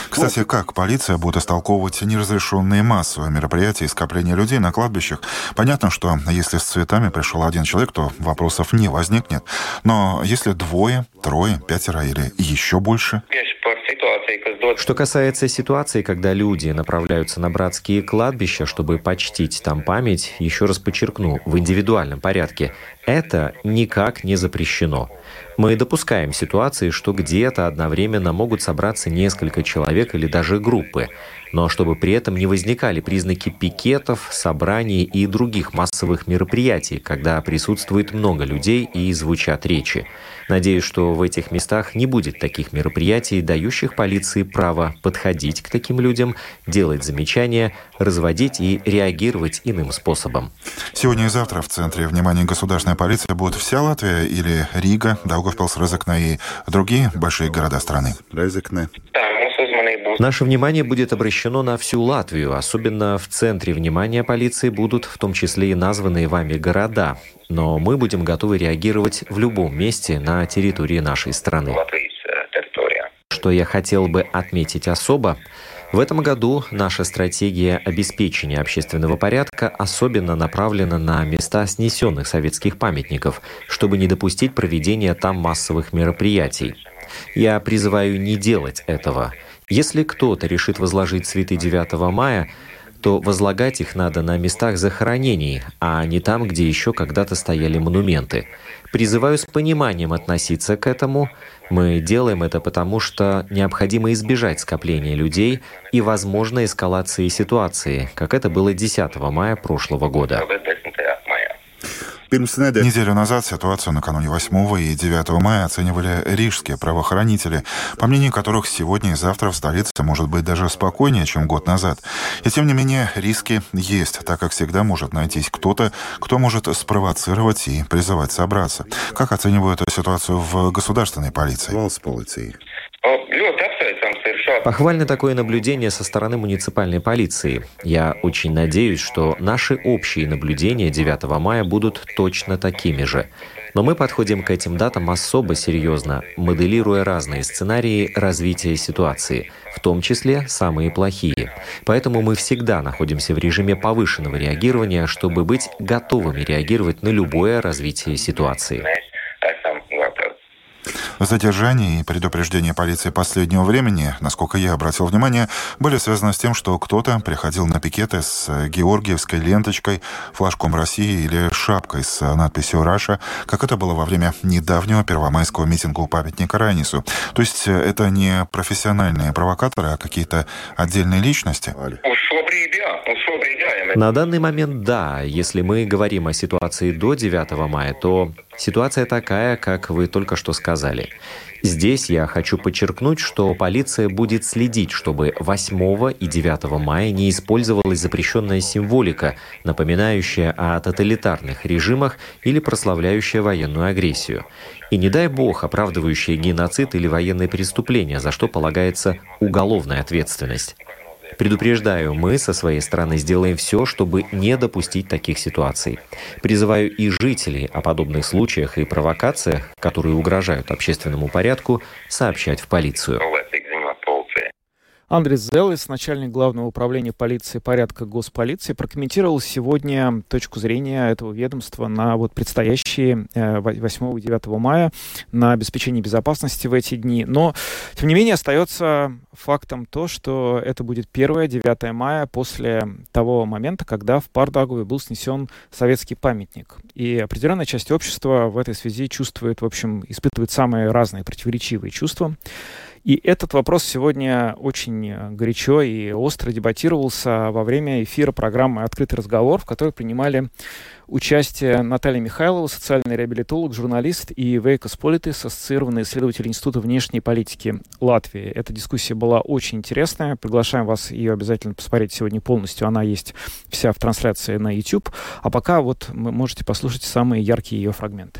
Кстати, как полиция будет истолковывать неразрешенные массовые мероприятия и скопления людей на кладбищах? Понятно, что если с цветами пришел один человек, то вопросов не возникнет. Но если двое, трое, пятеро или еще больше? Что касается ситуации, когда люди направляются на братские кладбища, чтобы почтить там память, еще раз подчеркну, в индивидуальном порядке, это никак не запрещено. Мы допускаем ситуации, что где-то одновременно могут собраться несколько человек или даже группы, но чтобы при этом не возникали признаки пикетов, собраний и других массовых мероприятий, когда присутствует много людей и звучат речи. Надеюсь, что в этих местах не будет таких мероприятий, дающих полиции право подходить к таким людям, делать замечания, разводить и реагировать иным способом. Сегодня и завтра в центре внимания государственной полиции будет вся Латвия или Рига, Даугавпилс, Резекне и другие большие города страны? Наше внимание будет обращено на всю Латвию. Особенно в центре внимания полиции будут в том числе и названные вами города. Но мы будем готовы реагировать в любом месте на территории нашей страны. Что я хотел бы отметить особо, в этом году наша стратегия обеспечения общественного порядка особенно направлена на места снесенных советских памятников, чтобы не допустить проведения там массовых мероприятий. Я призываю не делать этого. Если кто-то решит возложить цветы 9 мая, то возлагать их надо на местах захоронений, а не там, где еще когда-то стояли монументы. Призываю с пониманием относиться к этому. Мы делаем это потому, что необходимо избежать скопления людей и возможной эскалации ситуации, как это было 10 мая прошлого года. Неделю назад ситуацию накануне 8 и 9 мая оценивали рижские правоохранители, по мнению которых сегодня и завтра в столице может быть даже спокойнее, чем год назад. И тем не менее риски есть, так как всегда может найтись кто-то, кто может спровоцировать и призывать собраться. Как оценивают ситуацию в государственной полиции? Похвально такое наблюдение со стороны муниципальной полиции. Я очень надеюсь, что наши общие наблюдения 9 мая будут точно такими же. Но мы подходим к этим датам особо серьезно, моделируя разные сценарии развития ситуации, в том числе самые плохие. Поэтому мы всегда находимся в режиме повышенного реагирования, чтобы быть готовыми реагировать на любое развитие ситуации. Задержания и предупреждения полиции последнего времени, насколько я обратил внимание, были связаны с тем, что кто-то приходил на пикеты с георгиевской ленточкой, флажком России или шапкой с надписью «Раша», как это было во время недавнего первомайского митинга у памятника Райнису. То есть это не профессиональные провокаторы, а какие-то отдельные личности? На данный момент да. Если мы говорим о ситуации до 9 мая, то ситуация такая, как вы только что сказали. Здесь я хочу подчеркнуть, что полиция будет следить, чтобы 8 и 9 мая не использовалась запрещенная символика, напоминающая о тоталитарных режимах или прославляющая военную агрессию. И не дай бог оправдывающая геноцид или военные преступления, за что полагается уголовная ответственность. Предупреждаю, мы со своей стороны сделаем все, чтобы не допустить таких ситуаций. Призываю и жителей о подобных случаях и провокациях, которые угрожают общественному порядку, сообщать в полицию. Андрей Зелес, начальник Главного управления полиции порядка госполиции, прокомментировал сегодня точку зрения этого ведомства на вот предстоящие 8 и 9 мая, на обеспечение безопасности в эти дни. Но, тем не менее, остается фактом то, что это будет 1-9 мая после того момента, когда в Пардагове был снесен советский памятник. И определенная часть общества в этой связи чувствует, в общем, испытывает самые разные противоречивые чувства. И этот вопрос сегодня очень э, горячо и остро дебатировался во время эфира программы «Открытый разговор», в которой принимали участие Наталья Михайлова, социальный реабилитолог, журналист, и Вейкос Политис, ассоциированный исследователь Института внешней политики Латвии. Эта дискуссия была очень интересная. Приглашаем вас ее обязательно посмотреть сегодня полностью. Она есть вся в трансляции на YouTube. А пока вот вы можете послушать самые яркие ее фрагменты.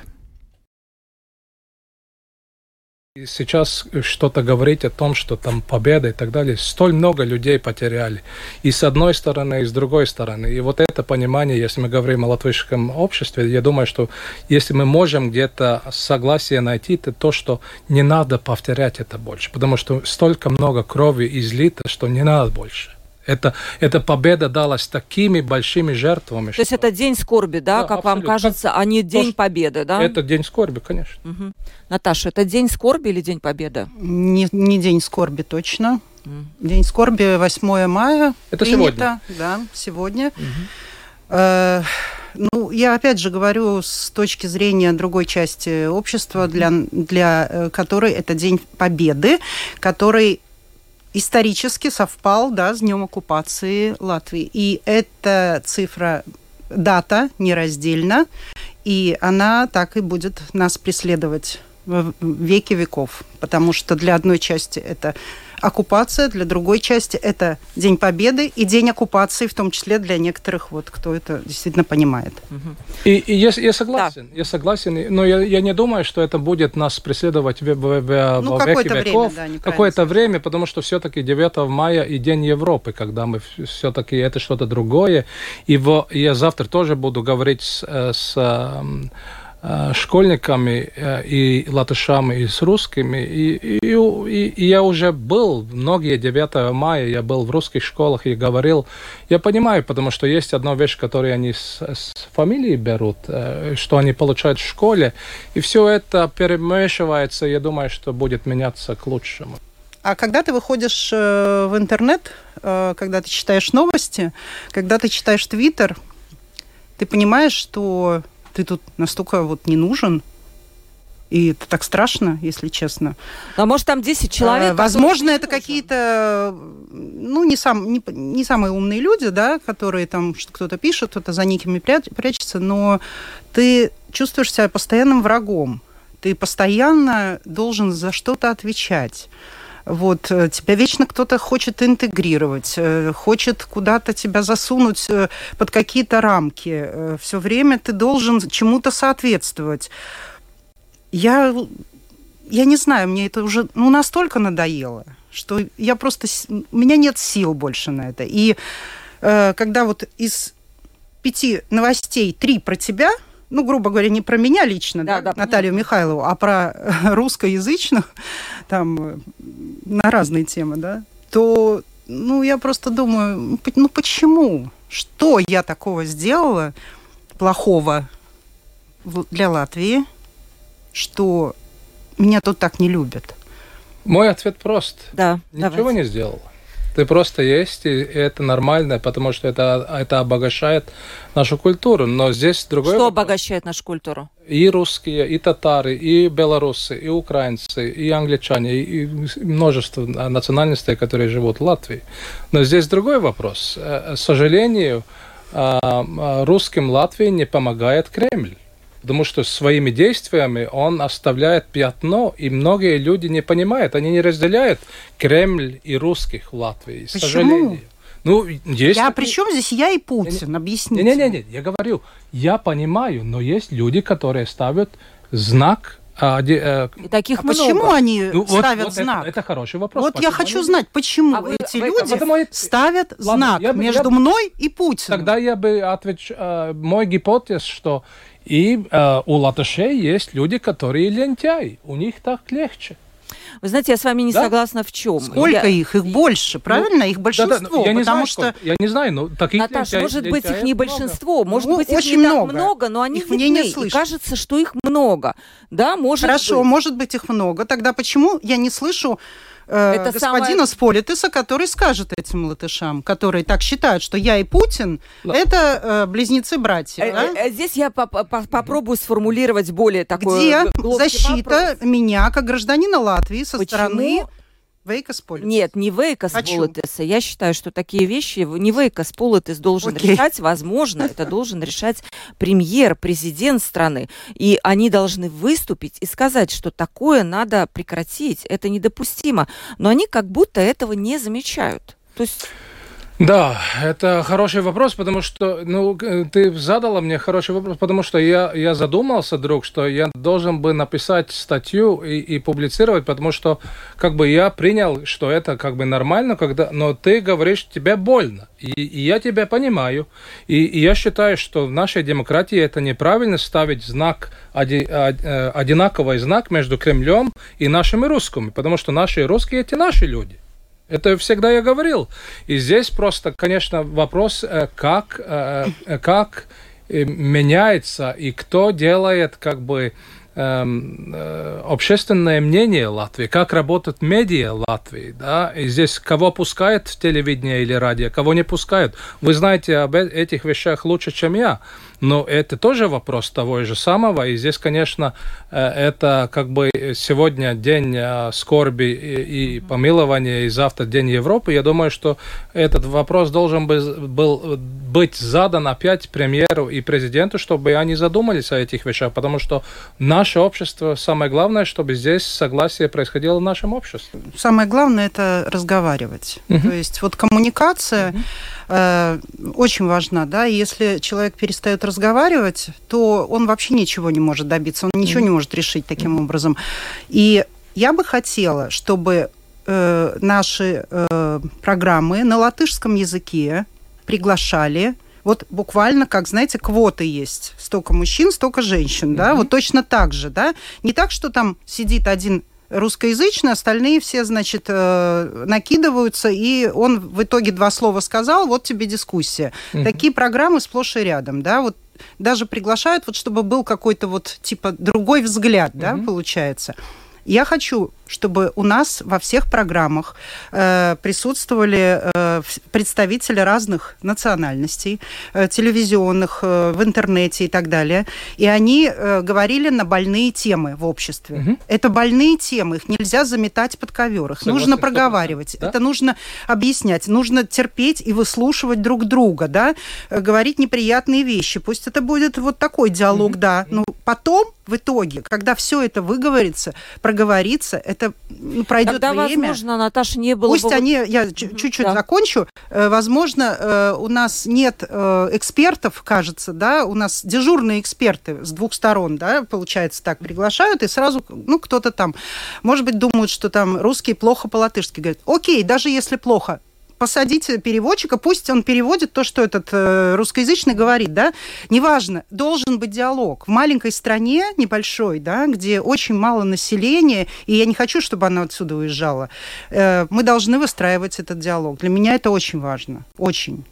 Сейчас что-то говорить о том, что там победа и так далее, столь много людей потеряли. И с одной стороны, и с другой стороны. И вот это понимание, если мы говорим о латвийском обществе, я думаю, что если мы можем где-то согласие найти, то то, что не надо повторять это больше. Потому что столько много крови излито, что не надо больше. Это, эта победа далась такими большими жертвами. То что... есть это день скорби, да, да как абсолютно. вам кажется, а не день то, победы, да? Это день скорби, конечно. Угу. Наташа, это день скорби или день победы? Не, не день скорби точно. Mm. День скорби 8 мая. Это принято, сегодня? Да, сегодня. Угу. Э, ну, я опять же говорю с точки зрения другой части общества, для, для э, которой это День Победы, который исторически совпал да, с днем оккупации Латвии. И эта цифра, дата нераздельна, и она так и будет нас преследовать веки веков. Потому что для одной части это оккупация, для другой части это День Победы и День оккупации, в том числе для некоторых, вот, кто это действительно понимает. И, и я, я согласен, да. я согласен, но я, я не думаю, что это будет нас преследовать в, в, в, ну, во веки веков. Да, какое-то время, потому что все-таки 9 мая и День Европы, когда мы все-таки это что-то другое. И в, я завтра тоже буду говорить с, э, с Э, школьниками э, и латышами, и с русскими. И, и, и, и я уже был, многие 9 мая я был в русских школах и говорил, я понимаю, потому что есть одна вещь, которую они с, с фамилии берут, э, что они получают в школе, и все это перемешивается, я думаю, что будет меняться к лучшему. А когда ты выходишь в интернет, когда ты читаешь новости, когда ты читаешь Твиттер, ты понимаешь, что ты тут настолько вот не нужен, и это так страшно, если честно. А может, там 10 человек? А, возможно, это какие-то, ну, не, сам, не, не самые умные люди, да, которые там кто-то пишет, кто-то за никами прячется, но ты чувствуешь себя постоянным врагом. Ты постоянно должен за что-то отвечать. Вот, э, тебя вечно кто-то хочет интегрировать, э, хочет куда-то тебя засунуть э, под какие-то рамки. Все время ты должен чему-то соответствовать. Я, я не знаю, мне это уже ну, настолько надоело, что я просто... У меня нет сил больше на это. И когда вот из пяти новостей три про тебя – ну, грубо говоря, не про меня лично, да, да, Наталью понятно. Михайлову, а про (laughs) русскоязычных, там, на разные темы, да, то, ну, я просто думаю, ну, почему? Что я такого сделала плохого для Латвии, что меня тут так не любят? Мой ответ прост. Да, Ничего давайте. не сделал. Ты просто есть, и это нормально, потому что это, это обогащает нашу культуру. Но здесь другой Что обогащает нашу культуру? И русские, и татары, и белорусы, и украинцы, и англичане, и множество национальностей, которые живут в Латвии. Но здесь другой вопрос. Э, к сожалению, а, а, русским Латвии не помогает Кремль потому что своими действиями он оставляет пятно, и многие люди не понимают, они не разделяют Кремль и русских в Латвии, к Почему? сожалению. Ну, есть... Я при чем здесь я и Путин? Объясните. Не-не-не, я говорю, я понимаю, но есть люди, которые ставят знак а, де, э, и таких а много. почему они ну, ставят вот знак? Это, это хороший вопрос. Вот почему я хочу знать, почему а эти вы, люди а ставят Ладно, знак я бы, между я мной и Путиным. Тогда я бы отвечал, э, мой гипотез, что и э, у латышей есть люди, которые лентяи. У них так легче. Вы знаете, я с вами не да? согласна в чем. Сколько я... их? Их больше, правильно? Ну, их большинство. Да, да, я не знаю, что... Я не знаю, но таких Наташа, может быть, их не много. большинство, может ну, быть, их не много. так много, но они их видны, не и кажется, что их много. Да, может Хорошо, быть. может быть, их много. Тогда почему я не слышу э, господина самое... Сполитеса, который скажет этим латышам, которые так считают, что я и Путин Л... это э, близнецы-братья. Э, да? э, здесь я по -по попробую сформулировать более такое... Где защита вопрос. меня, как гражданина Латвии, со Почему? стороны Вейкас Политес. Нет, не Вейкас Политеса. Я считаю, что такие вещи не Вейкас Политес должен Окей. решать. Возможно, это должен решать премьер, президент страны. И они должны выступить и сказать, что такое надо прекратить. Это недопустимо. Но они как будто этого не замечают. То есть да, это хороший вопрос, потому что, ну, ты задала мне хороший вопрос, потому что я, я задумался, друг, что я должен бы написать статью и, и публицировать, потому что, как бы, я принял, что это, как бы, нормально, когда, но ты говоришь, тебе больно, и, и я тебя понимаю, и, и я считаю, что в нашей демократии это неправильно ставить знак, оди, э, одинаковый знак между Кремлем и нашими русскими, потому что наши русские – это наши люди. Это всегда я говорил. И здесь просто, конечно, вопрос, э, как, э, э, как меняется и кто делает как бы эм, общественное мнение Латвии, как работают медиа Латвии, да, и здесь кого пускают в телевидение или радио, кого не пускают. Вы знаете об этих вещах лучше, чем я. Но это тоже вопрос того же самого. И здесь, конечно, э, это как бы сегодня день э, скорби и помилования, и завтра день Европы. Я думаю, что этот вопрос должен был быть задан опять премьеру и президенту, чтобы они задумались о этих вещах, потому что наше общество, самое главное, чтобы здесь согласие происходило в нашем обществе. Самое главное – это разговаривать. Uh-huh. То есть вот коммуникация uh-huh. э, очень важна, да, если человек перестает разговаривать, то он вообще ничего не может добиться, он ничего не может решить таким образом. И я бы хотела, чтобы э, наши э, программы на латышском языке приглашали вот буквально, как, знаете, квоты есть. Столько мужчин, столько женщин, mm-hmm. да, вот точно так же, да. Не так, что там сидит один русскоязычный, остальные все, значит, э, накидываются, и он в итоге два слова сказал, вот тебе дискуссия. Угу. Такие программы сплошь и рядом, да, вот даже приглашают, вот чтобы был какой-то вот типа другой взгляд, угу. да, получается. Я хочу, чтобы у нас во всех программах э, присутствовали э, представители разных национальностей, э, телевизионных, э, в интернете и так далее. И они э, говорили на больные темы в обществе. Угу. Это больные темы, их нельзя заметать под ковер. Их Согласен, нужно проговаривать, да? это нужно объяснять, нужно терпеть и выслушивать друг друга, да, э, говорить неприятные вещи. Пусть это будет вот такой диалог, угу. да. Но потом в итоге, когда все это выговорится, проговорится, это ну, пройдет Тогда, время. возможно, Наташа, не было Пусть бы... они, я чуть-чуть да. закончу, э, возможно, э, у нас нет э, экспертов, кажется, да, у нас дежурные эксперты с двух сторон, да, получается так, приглашают, и сразу, ну, кто-то там, может быть, думают, что там русские плохо по-латышски говорят. Окей, даже если плохо, посадить переводчика, пусть он переводит то, что этот э, русскоязычный говорит, да, неважно, должен быть диалог. В маленькой стране, небольшой, да, где очень мало населения, и я не хочу, чтобы она отсюда уезжала, э, мы должны выстраивать этот диалог. Для меня это очень важно, очень.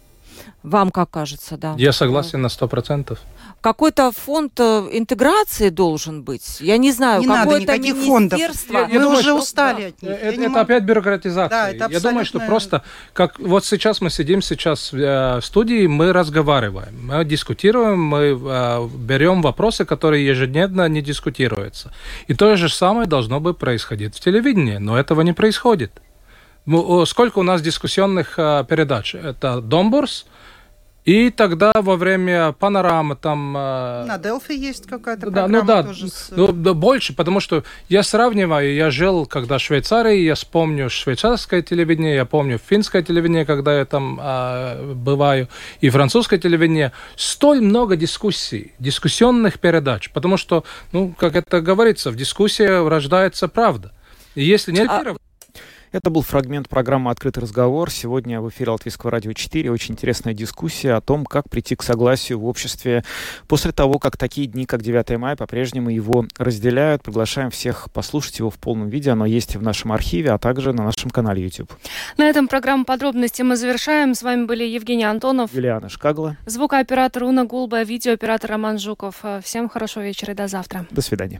Вам как кажется, да? Я согласен на сто процентов. какой-то фонд э, интеграции должен быть. Я не знаю, не какое-то надо фондов. Я, я Мы думаю, уже что, устали да, от них. Это, это опять бюрократизация. Да, это абсолютно... Я думаю, что просто, как вот сейчас мы сидим сейчас в, э, в студии, мы разговариваем, мы дискутируем, мы э, берем вопросы, которые ежедневно не дискутируются. И то же самое должно бы происходить в телевидении, но этого не происходит. Сколько у нас дискуссионных э, передач? Это Домбурс, и тогда во время панорамы там... Э, На Делфи есть какая-то да, ну программа ну, да, тоже с... ну, да, больше, потому что я сравниваю, я жил, когда в Швейцарии, я вспомню швейцарское телевидение, я помню финское телевидение, когда я там э, бываю, и французское телевидение. Столь много дискуссий, дискуссионных передач, потому что, ну, как это говорится, в дискуссии рождается правда. И если не а... Это был фрагмент программы «Открытый разговор». Сегодня в эфире Латвийского радио 4 очень интересная дискуссия о том, как прийти к согласию в обществе после того, как такие дни, как 9 мая, по-прежнему его разделяют. Приглашаем всех послушать его в полном виде. Оно есть в нашем архиве, а также на нашем канале YouTube. На этом программу подробности мы завершаем. С вами были Евгений Антонов, Юлиана Шкагла, звукооператор Уна Гулба, видеооператор Роман Жуков. Всем хорошего вечера и до завтра. До свидания.